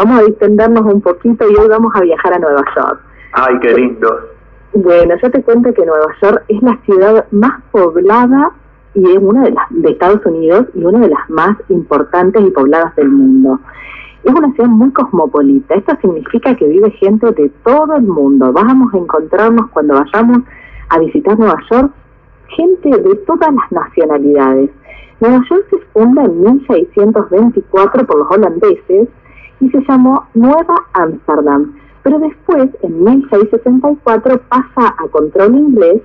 vamos a distendernos un poquito y hoy vamos a viajar a Nueva York. Ay, qué lindo. Bueno, yo te cuento que Nueva York es la ciudad más poblada y es una de las de Estados Unidos y una de las más importantes y pobladas del mundo. Es una ciudad muy cosmopolita. Esto significa que vive gente de todo el mundo. Vamos a encontrarnos cuando vayamos a visitar Nueva York gente de todas las nacionalidades. Nueva York se funda en 1624 por los holandeses y se llamó Nueva Ámsterdam, pero después, en 1664, pasa a control inglés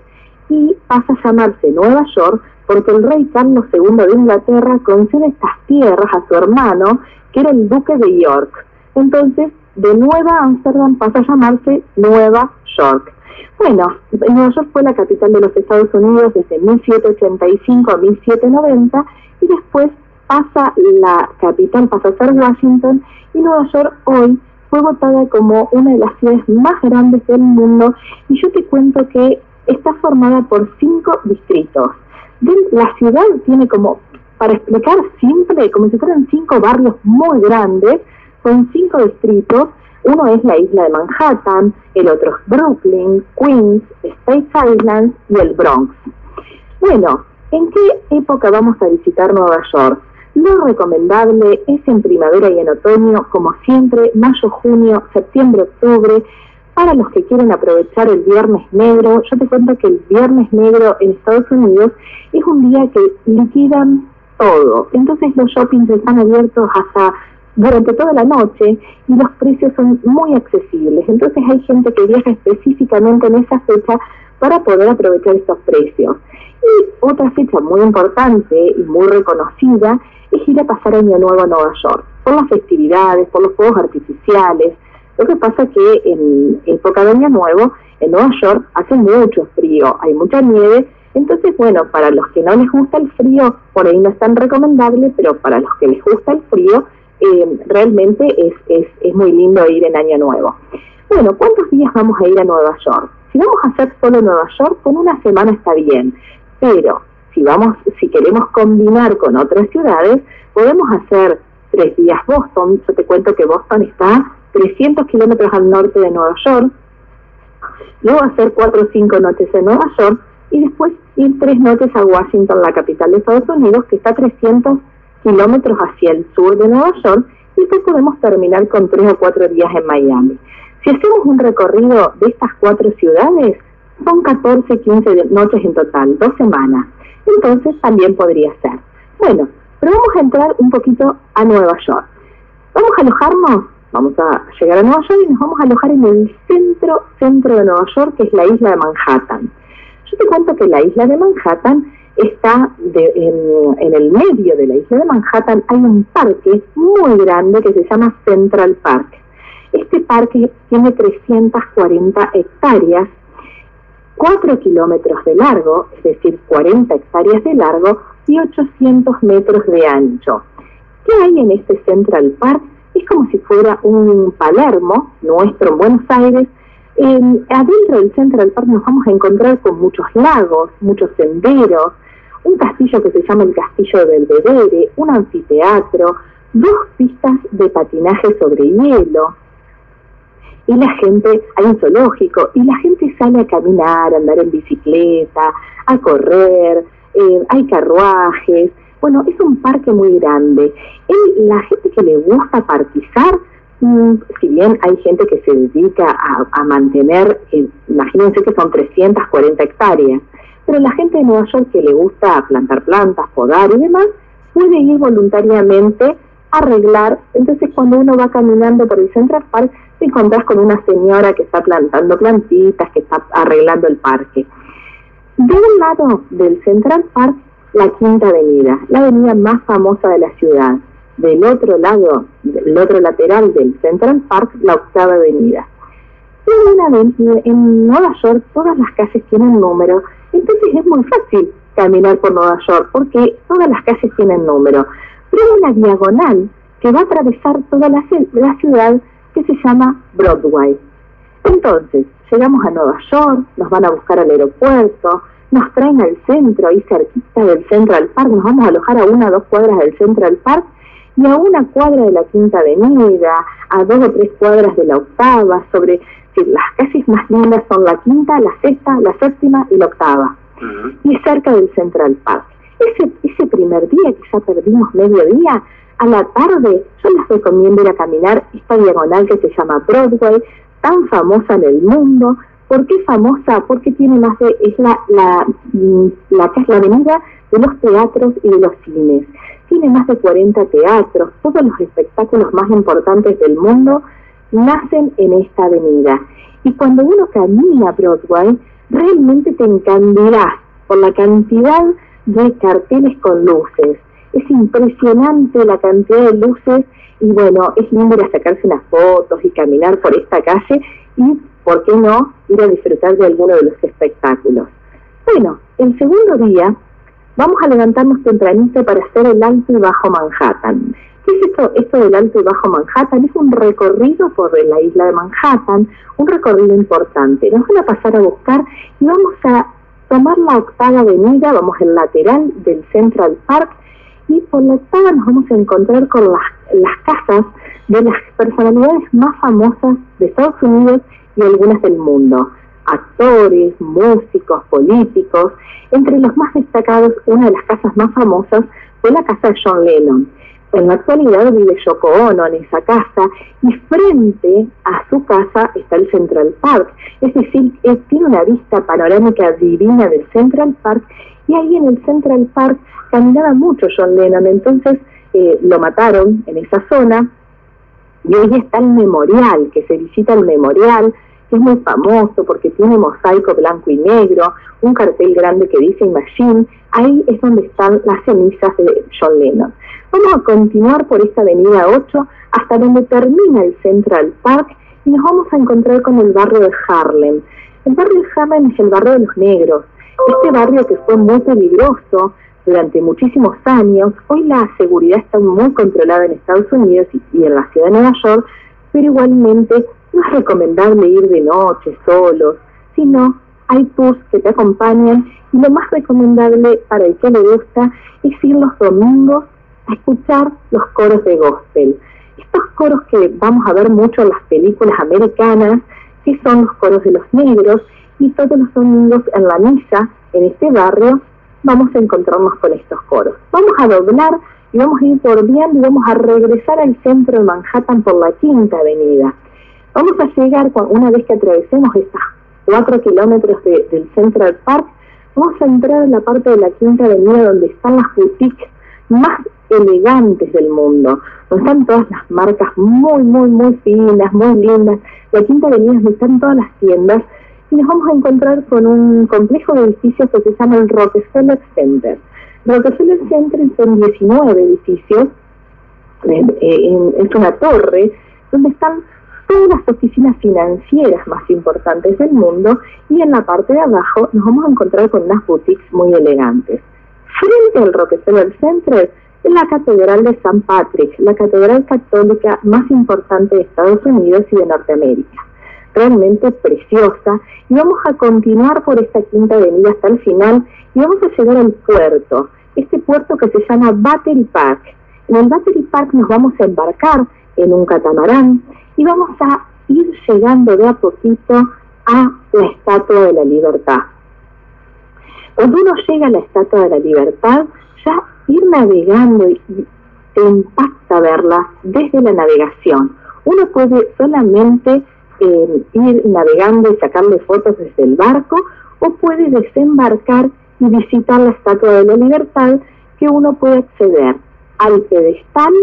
y pasa a llamarse Nueva York porque el rey Carlos II de Inglaterra concede estas tierras a su hermano, que era el duque de York. Entonces, de Nueva Ámsterdam pasa a llamarse Nueva York. Bueno, Nueva York fue la capital de los Estados Unidos desde 1785 a 1790 y después pasa la capital, pasa a ser Washington y Nueva York hoy fue votada como una de las ciudades más grandes del mundo y yo te cuento que está formada por cinco distritos. La ciudad tiene como, para explicar simple, como si fueran cinco barrios muy grandes, con cinco distritos uno es la isla de Manhattan, el otro es Brooklyn, Queens, States Island y el Bronx. Bueno, ¿en qué época vamos a visitar Nueva York? Lo recomendable es en primavera y en otoño, como siempre, mayo, junio, septiembre, octubre. Para los que quieren aprovechar el Viernes Negro, yo te cuento que el Viernes Negro en Estados Unidos es un día que liquidan todo. Entonces los shoppings están abiertos hasta durante toda la noche y los precios son muy accesibles. Entonces hay gente que viaja específicamente en esa fecha para poder aprovechar estos precios. Y otra fecha muy importante y muy reconocida ir a pasar Año Nuevo a Nueva York, por las festividades, por los fuegos artificiales. Lo que pasa que en época de Año Nuevo, en Nueva York hace mucho frío, hay mucha nieve, entonces, bueno, para los que no les gusta el frío, por ahí no es tan recomendable, pero para los que les gusta el frío, eh, realmente es, es, es muy lindo ir en Año Nuevo. Bueno, ¿cuántos días vamos a ir a Nueva York? Si vamos a hacer solo Nueva York, con una semana está bien, pero si vamos, si queremos combinar con otras ciudades, podemos hacer tres días Boston. Yo te cuento que Boston está 300 kilómetros al norte de Nueva York. Luego hacer cuatro o cinco noches en Nueva York y después ir tres noches a Washington, la capital de Estados Unidos, que está a 300 kilómetros hacia el sur de Nueva York y después podemos terminar con tres o cuatro días en Miami. Si hacemos un recorrido de estas cuatro ciudades, son 14, 15 noches en total, dos semanas. Entonces también podría ser. Bueno, pero vamos a entrar un poquito a Nueva York. Vamos a alojarnos, vamos a llegar a Nueva York y nos vamos a alojar en el centro, centro de Nueva York, que es la isla de Manhattan. Yo te cuento que la isla de Manhattan está en, el medio de la isla de Manhattan, hay un parque muy grande que se llama Central Park. Este parque tiene 340 hectáreas, 4 kilómetros de largo, es decir, 40 hectáreas de largo y 800 metros de ancho. ¿Qué hay en este Central Park? Es como si fuera un Palermo, nuestro en Buenos Aires. adentro del Central Park nos vamos a encontrar con muchos lagos, muchos senderos, un castillo que se llama el Castillo del Belvedere, un anfiteatro, dos pistas de patinaje sobre hielo. Y la gente, hay un zoológico, y la gente sale a caminar, a andar en bicicleta, a correr, eh, hay carruajes. Bueno, es un parque muy grande. Y la gente que le gusta parquizar, mm, si bien hay gente que se dedica a, mantener, eh, imagínense que son 340 hectáreas, pero la gente de Nueva York que le gusta plantar plantas, podar y demás, puede ir voluntariamente a arreglar. Entonces cuando uno va caminando por el Central Park, te encontrás con una señora que está plantando plantitas, que está arreglando el parque. De un lado del Central Park, la Quinta Avenida, la avenida más famosa de la ciudad. Del otro lado, del otro lateral del Central Park, la Octava Avenida. Y en Nueva York todas las calles tienen número entonces es muy fácil caminar por Nueva York porque todas las calles tienen número. Pero hay una diagonal que va a atravesar toda la, la ciudad que se llama Broadway. Entonces, llegamos a Nueva York, nos van a buscar al aeropuerto, nos traen al centro, ahí cerquita del Central Park, nos vamos a alojar a una o dos cuadras del Central Park y a una cuadra de la Quinta Avenida, a dos o tres cuadras de la octava, sobre si las calles más lindas son la quinta, la sexta, la séptima y la octava. Y cerca del Central Park. Ese, ese primer día que ya perdimos medio día, a la tarde yo les recomiendo ir a caminar esta diagonal que se llama Broadway, tan famosa en el mundo. ¿Por qué famosa? Porque tiene más de, es la, la, mm, la, la avenida de los teatros y de los cines. Tiene más de 40 teatros, todos los espectáculos más importantes del mundo nacen en esta avenida. Y cuando uno camina Broadway, realmente te encandilás por la cantidad de carteles con luces. Es impresionante la cantidad de luces y bueno, es lindo ir a sacarse unas fotos y caminar por esta calle y, ¿por qué no?, ir a disfrutar de alguno de los espectáculos. Bueno, el segundo día vamos a levantarnos tempranito para hacer el alto y bajo Manhattan. ¿Qué es esto, esto del alto y bajo Manhattan? Es un recorrido por la isla de Manhattan, un recorrido importante. Nos van a pasar a buscar y vamos a tomar la octava avenida, vamos el lateral del Central Park y por la octava nos vamos a encontrar con las, las casas de las personalidades más famosas de Estados Unidos y algunas del mundo. Actores, músicos, políticos. Entre los más destacados, una de las casas más famosas fue la casa de John Lennon. En la actualidad vive Yoko Ono en esa casa y frente a su casa está el Central Park. Es decir, tiene una vista panorámica divina del Central Park y ahí en el Central Park caminaba mucho John Lennon, entonces eh, lo mataron en esa zona y hoy está el memorial, que se visita el memorial, que es muy famoso porque tiene mosaico blanco y negro, un cartel grande que dice Imagine, ahí es donde están las cenizas de John Lennon. Vamos a continuar por esta avenida 8 hasta donde termina el Central Park y nos vamos a encontrar con el barrio de Harlem. El barrio de Harlem es el barrio de los negros, este barrio que fue muy peligroso durante muchísimos años, hoy la seguridad está muy controlada en Estados Unidos y, en la ciudad de Nueva York, pero igualmente no es recomendable ir de noche solos, sino hay tours que te acompañan y lo más recomendable para el que le gusta es ir los domingos a escuchar los coros de gospel. Estos coros que vamos a ver mucho en las películas americanas, que son los coros de los negros, y todos los domingos en la misa en este barrio vamos a encontrarnos con estos coros. Vamos a doblar y vamos a ir volviendo y vamos a regresar al centro de Manhattan por la Quinta Avenida. Vamos a llegar, una vez que atravesemos estos cuatro kilómetros del Central Park, vamos a entrar en la parte de la Quinta Avenida donde están las boutiques más elegantes del mundo, donde están todas las marcas muy, muy, muy finas, muy lindas. La Quinta Avenida es donde están todas las tiendas y nos vamos a encontrar con un complejo de edificios que se llama el Rockefeller Center. Rockefeller Center son 19 edificios, es una torre donde están todas las oficinas financieras más importantes del mundo y en la parte de abajo nos vamos a encontrar con unas boutiques muy elegantes. Frente al Rockefeller Center es la Catedral de San Patrick, la catedral católica más importante de Estados Unidos y de Norteamérica realmente preciosa y vamos a continuar por esta quinta avenida hasta el final y vamos a llegar al puerto, este puerto que se llama Battery Park. En el Battery Park nos vamos a embarcar en un catamarán y vamos a ir llegando de a poquito a la Estatua de la Libertad. Cuando uno llega a la Estatua de la Libertad, ya ir navegando y te impacta verla desde la navegación. Uno puede solamente ir navegando y sacarle fotos desde el barco o puede desembarcar y visitar la Estatua de la Libertad que uno puede acceder al pedestal,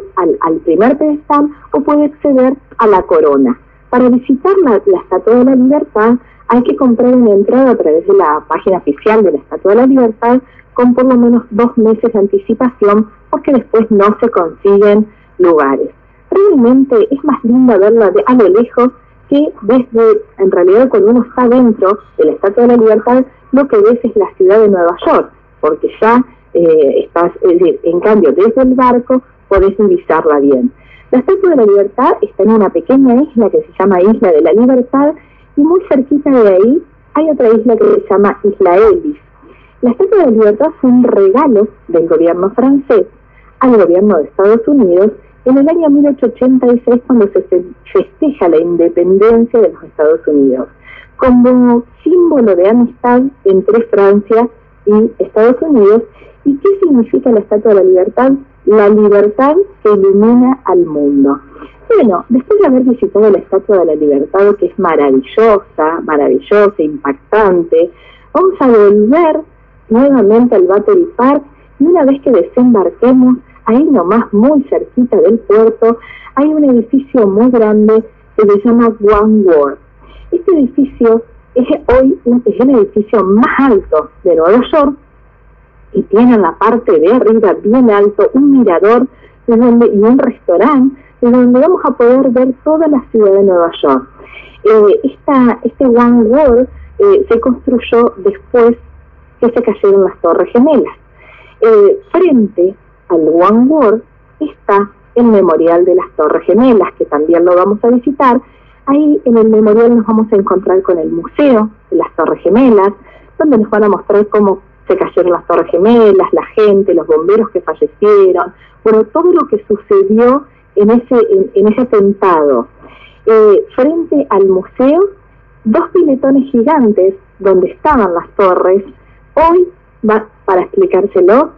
al, primer pedestal o puede acceder a la corona. Para visitar la, la Estatua de la Libertad hay que comprar una entrada a través de la página oficial de la Estatua de la Libertad con por lo menos dos meses de anticipación porque después no se consiguen lugares. Realmente es más lindo verla de, a lo lejos que desde, en realidad cuando uno está dentro de la Estatua de la Libertad, lo que ves es la ciudad de Nueva York, porque ya eh, estás, es decir, en cambio desde el barco podés divisarla bien. La Estatua de la Libertad está en una pequeña isla que se llama Isla de la Libertad y muy cerquita de ahí hay otra isla que se llama Isla Ellis. La Estatua de la Libertad fue un regalo del gobierno francés al gobierno de Estados Unidos en el año 1886 cuando se festeja la independencia de los Estados Unidos, como símbolo de amistad entre Francia y Estados Unidos. ¿Y qué significa la Estatua de la Libertad? La libertad que ilumina al mundo. Bueno, después de haber visitado la Estatua de la Libertad, que es maravillosa, maravillosa, impactante, vamos a volver nuevamente al Battery Park y una vez que desembarquemos, ahí nomás muy cerquita del puerto, hay un edificio muy grande que se llama One World. Este edificio es hoy es el edificio más alto de Nueva York y tiene en la parte de arriba bien alto un mirador y un restaurante de donde vamos a poder ver toda la ciudad de Nueva York. Eh, esta, este One World eh, se construyó después que se cayeron las Torres Gemelas. Eh, frente al One World está el Memorial de las Torres Gemelas, que también lo vamos a visitar. Ahí en el memorial nos vamos a encontrar con el Museo de las Torres Gemelas, donde nos van a mostrar cómo se cayeron las Torres Gemelas, la gente, los bomberos que fallecieron, bueno, todo lo que sucedió en ese, en, ese atentado. Eh, frente al museo, dos piletones gigantes donde estaban las torres, hoy, va, para explicárselo,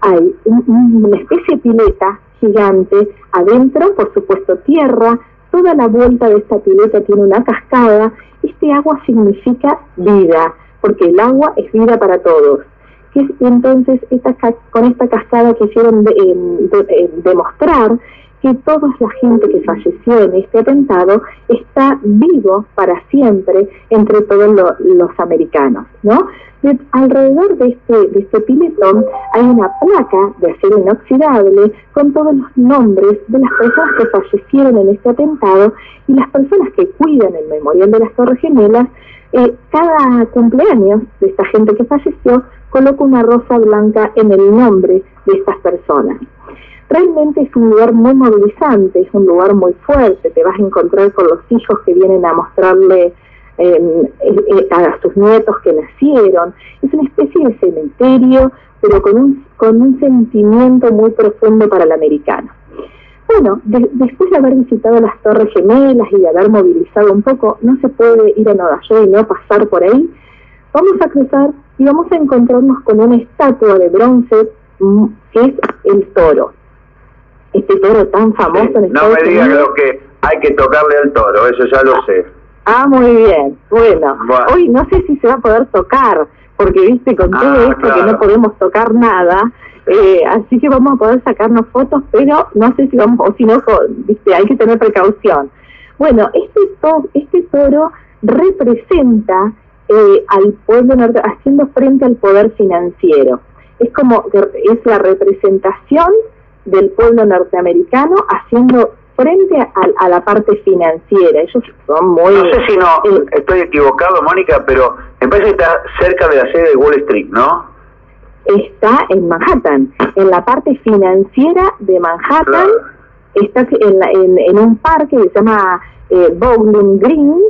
hay una especie de pileta gigante, adentro, por supuesto, tierra, toda la vuelta de esta pileta tiene una cascada, este agua significa vida, porque el agua es vida para todos. Que entonces esta, con esta cascada quisieron de, demostrar que toda la gente que falleció en este atentado está vivo para siempre entre todos los americanos, ¿no? alrededor de este, de este piletón hay una placa de acero inoxidable con todos los nombres de las personas que fallecieron en este atentado y las personas que cuidan el memorial de las Torres Gemelas. Eh, cada cumpleaños de esta gente que falleció coloca una rosa blanca en el nombre de estas personas realmente es un lugar muy movilizante, es un lugar muy fuerte, te vas a encontrar con los hijos que vienen a mostrarle em, eh, eh, a sus nietos que nacieron, es una especie de cementerio, pero con un, con un sentimiento muy profundo para el americano. Bueno, después de haber visitado las Torres Gemelas y de haber movilizado un poco, no se puede ir a Nueva York y no pasar por ahí. Vamos a cruzar y vamos a encontrarnos con una estatua de bronce mm, que es el toro este toro tan famoso en No me digas lo que hay que tocarle al toro, eso ya lo sé. Ah, muy bien. Bueno, hoy no sé si se va a poder tocar, porque viste con todo ah, esto que no podemos tocar nada, eh, así que vamos a poder sacarnos fotos, pero no sé si vamos, o si no, viste, hay que tener precaución. Bueno, este, to este toro representa eh, al pueblo haciendo frente al poder financiero. Es como, es la representación del pueblo norteamericano haciendo frente a, la parte financiera. Ellos son muy... No sé si no, eh, estoy equivocado, Mónica, pero me parece que está cerca de la sede de Wall Street, ¿no? Está en Manhattan, en la parte financiera de Manhattan, está en, en, un parque que se llama eh, Bowling Green,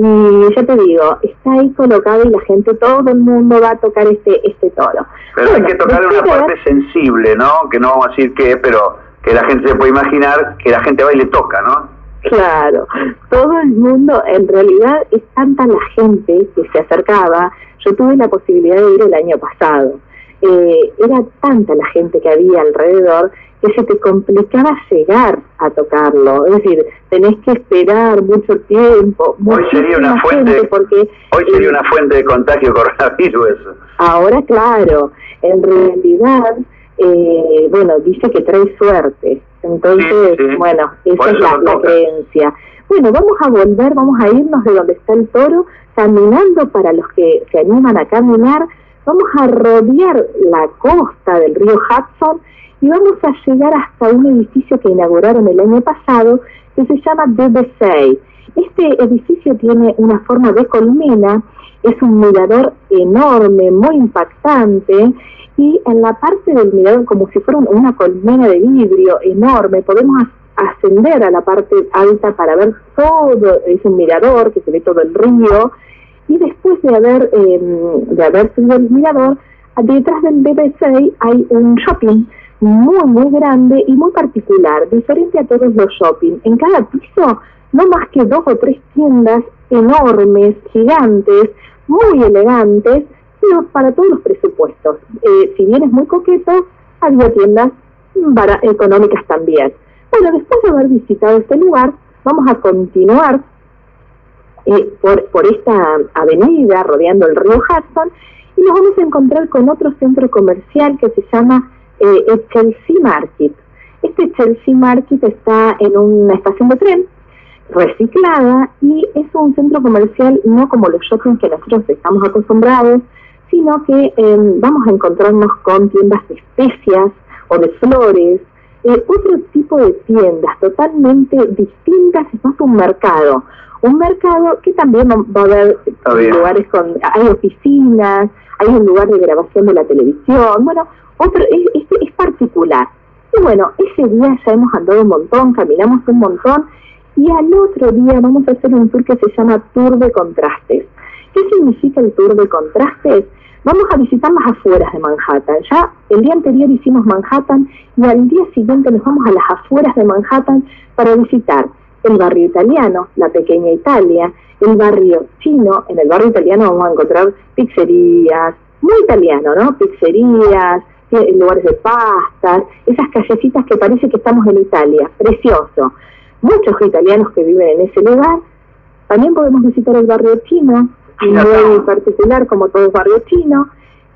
y ya te digo, está ahí colocado y la gente, todo el mundo va a tocar este este toro. Pero hay que tocar una parte sensible, ¿no? Que no vamos a decir qué, pero que la gente se puede imaginar que la gente va y le toca, ¿no? Claro, todo el mundo, en realidad es tanta la gente que se acercaba, yo tuve la posibilidad de ir el año pasado, eh, era tanta la gente que había alrededor que se te complicaba llegar a tocarlo. Es decir, tenés que esperar mucho tiempo. Hoy sería una fuente, porque, hoy sería una fuente de contagio coronavirus eso. Ahora, claro, en realidad, eh, bueno, dice que trae suerte. Entonces, bueno, esa es la, creencia. Bueno, vamos a volver, vamos a irnos de donde está el toro, caminando para los que se animan a caminar. Vamos a rodear la costa del río Hudson y vamos a llegar hasta un edificio que inauguraron el año pasado que se llama BBC. Este edificio tiene una forma de colmena, es un mirador enorme, muy impactante y en la parte del mirador, como si fuera una colmena de vidrio enorme, podemos ascender a la parte alta para ver todo, es un mirador que se ve todo el río y después de haber, eh, de haber subido el mirador, detrás del BBC hay un shopping muy, muy grande y muy particular, diferente a todos los shopping. En cada piso, no más que dos o tres tiendas enormes, gigantes, muy elegantes, pero para todos los presupuestos. Eh, si bien es muy coqueto, había tiendas económicas también. Bueno, después de haber visitado este lugar, vamos a continuar eh, por, por esta avenida rodeando el río Hudson y nos vamos a encontrar con otro centro comercial que se llama eh, el Chelsea Market. Este Chelsea Market está en una estación de tren reciclada y es un centro comercial no como los shopping que nosotros estamos acostumbrados, sino que em, vamos a encontrarnos con tiendas de especias o de flores, eh, otro tipo de tiendas totalmente distintas, es más un mercado. Un mercado que también va a haber lugares con, hay oficinas, hay un lugar de grabación de la televisión, bueno, otro, es, es particular. Y bueno, ese día ya hemos andado un montón, caminamos un montón, y al otro día vamos a hacer un tour que se llama Tour de Contrastes. ¿Qué significa el Tour de Contrastes? Vamos a visitar las afueras de Manhattan. Ya el día anterior hicimos Manhattan y al día siguiente nos vamos a las afueras de Manhattan para visitar el barrio italiano, la pequeña Italia, el barrio chino. En el barrio italiano vamos a encontrar pizzerías, muy italiano, ¿no? Pizzerías, eh, lugares de pastas, esas callecitas que parece que estamos en Italia. Precioso. Muchos italianos que viven en ese lugar. También podemos visitar el barrio chino, muy particular como todo barrio chino.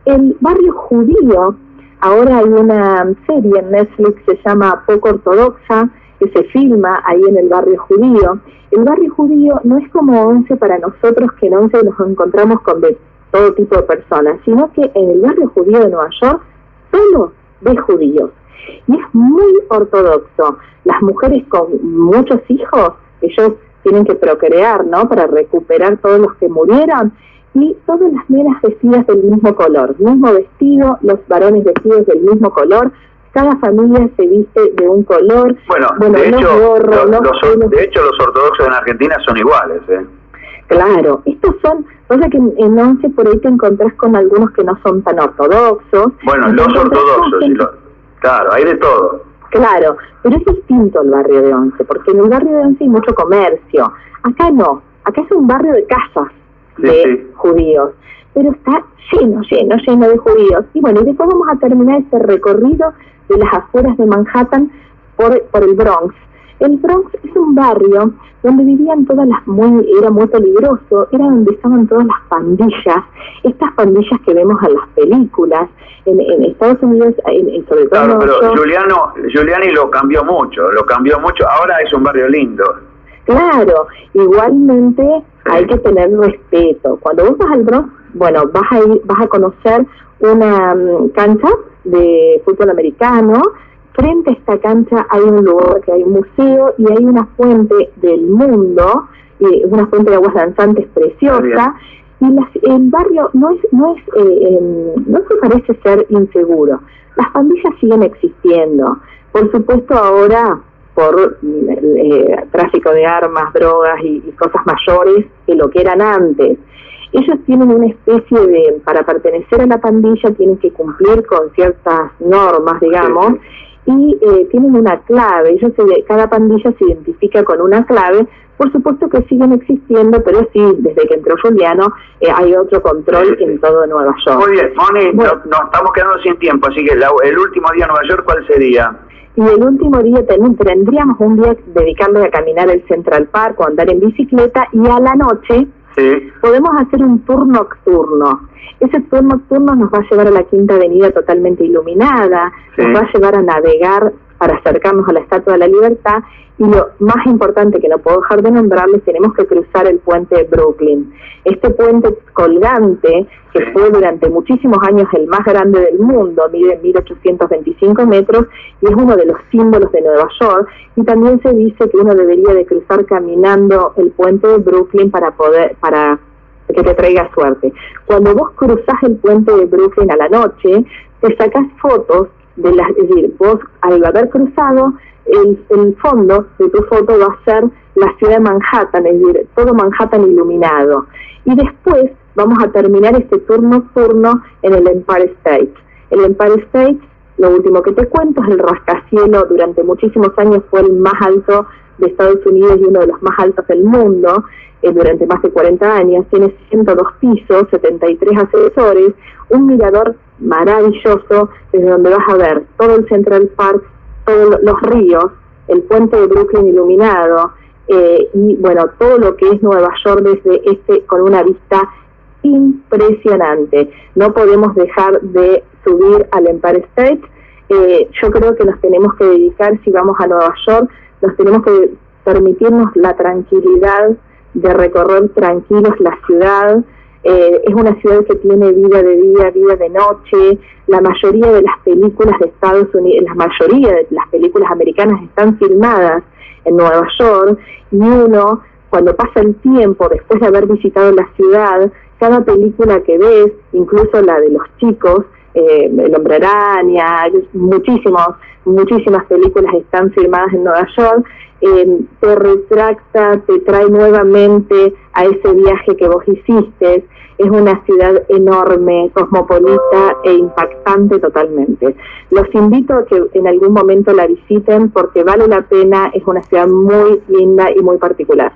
El barrio judío, ahora hay una serie en Netflix que se llama Poco Ortodoxa, que se filma ahí en el barrio judío. El barrio judío no es como Once para nosotros, que en Once nos encontramos con de todo tipo de personas, sino que en el barrio judío de Nueva York solo de judíos. Y es muy ortodoxo. Las mujeres con muchos hijos, ellos tienen que procrear, ¿no? Para recuperar todos los que murieron. Y todas las nenas vestidas del mismo color, mismo vestido, los varones vestidos del mismo color, cada familia se viste de un color. Bueno, de, hecho, los, de hecho los ortodoxos en Argentina son iguales. ¿eh? Claro, estos son, cosa que en, once por ahí te encontrás con algunos que no son tan ortodoxos. Bueno, los ortodoxos, claro, hay de todo. Claro, pero es distinto el barrio de Once, porque en el barrio de Once hay mucho comercio. Acá no, acá es un barrio de casas de judíos, pero está lleno, lleno, lleno de judíos. Y bueno, y después vamos a terminar este recorrido de las afueras de Manhattan por, por el Bronx. El Bronx es un barrio donde vivían todas las muy, era muy peligroso, era donde estaban todas las pandillas, estas pandillas que vemos en las películas, en, Estados Unidos, en, sobre todo claro, pero Giuliano, Giuliani lo cambió mucho, lo cambió mucho, ahora es un barrio lindo. Claro, igualmente hay que tener respeto. Cuando vos vas al Bronx, bueno, vas a ir, vas a conocer una mm, cancha de fútbol americano, frente a esta cancha hay un lugar que hay un museo y hay una fuente del mundo, eh, una fuente de aguas danzantes preciosa. Y el barrio no es, no es, eh, em, no se parece ser inseguro. Las pandillas siguen existiendo. Por supuesto ahora por eh, tráfico de armas, drogas y, cosas mayores que lo que eran antes. Ellos tienen una especie de, para pertenecer a la pandilla tienen que cumplir con ciertas normas, digamos, y eh, tienen una clave. Ellos cada pandilla se identifica con una clave. Por supuesto que siguen existiendo, pero sí, desde que entró Juliano eh, hay otro control en todo Nueva York. Muy bien, Moni, nos estamos quedando sin tiempo, así que el último día en Nueva York, ¿cuál sería? Y el último día tendríamos un día dedicarle a caminar el Central Park o andar en bicicleta y a la noche podemos hacer un tour nocturno. Ese tour nocturno nos va a llevar a la Quinta Avenida totalmente iluminada, nos va a llevar a navegar para acercarnos a la Estatua de la Libertad y lo más importante que no puedo dejar de nombrarles, tenemos que cruzar el puente de Brooklyn. Este puente colgante, que fue durante muchísimos años el más grande del mundo, mide 1825 metros y es uno de los símbolos de Nueva York. Y también se dice que uno debería de cruzar caminando el puente de Brooklyn para poder, para que te traiga suerte. Cuando vos cruzás el puente de Brooklyn a la noche, te sacas fotos de las, es decir, vos al haber cruzado el, fondo de tu foto va a ser la ciudad de Manhattan, es decir, todo Manhattan iluminado. Y después vamos a terminar este turno nocturno en el Empire State. El Empire State lo último que te cuento es el rascacielos, durante muchísimos años fue el más alto de Estados Unidos y uno de los más altos del mundo eh, durante más de 40 años. Tiene 102 pisos, 73 ascensores, un mirador maravilloso desde donde vas a ver todo el Central Park, todos los ríos, el puente de Brooklyn iluminado eh, y bueno, todo lo que es Nueva York desde este con una vista impresionante. No podemos dejar de subir al Empire State. Eh, yo creo que nos tenemos que dedicar, si vamos a Nueva York, nos tenemos que permitirnos la tranquilidad de recorrer tranquilos la ciudad. Eh, es una ciudad que tiene vida de día, vida de noche. La mayoría de las películas de Estados Unidos, la mayoría de las películas americanas están filmadas en Nueva York y uno, cuando pasa el tiempo después de haber visitado la ciudad, cada película que ves, incluso la de los chicos, eh, El Hombre Araña, muchísimos, muchísimas películas están filmadas en Nueva York, eh, te retracta, te trae nuevamente a ese viaje que vos hiciste. Es una ciudad enorme, cosmopolita e impactante totalmente. Los invito a que en algún momento la visiten porque vale la pena, es una ciudad muy linda y muy particular.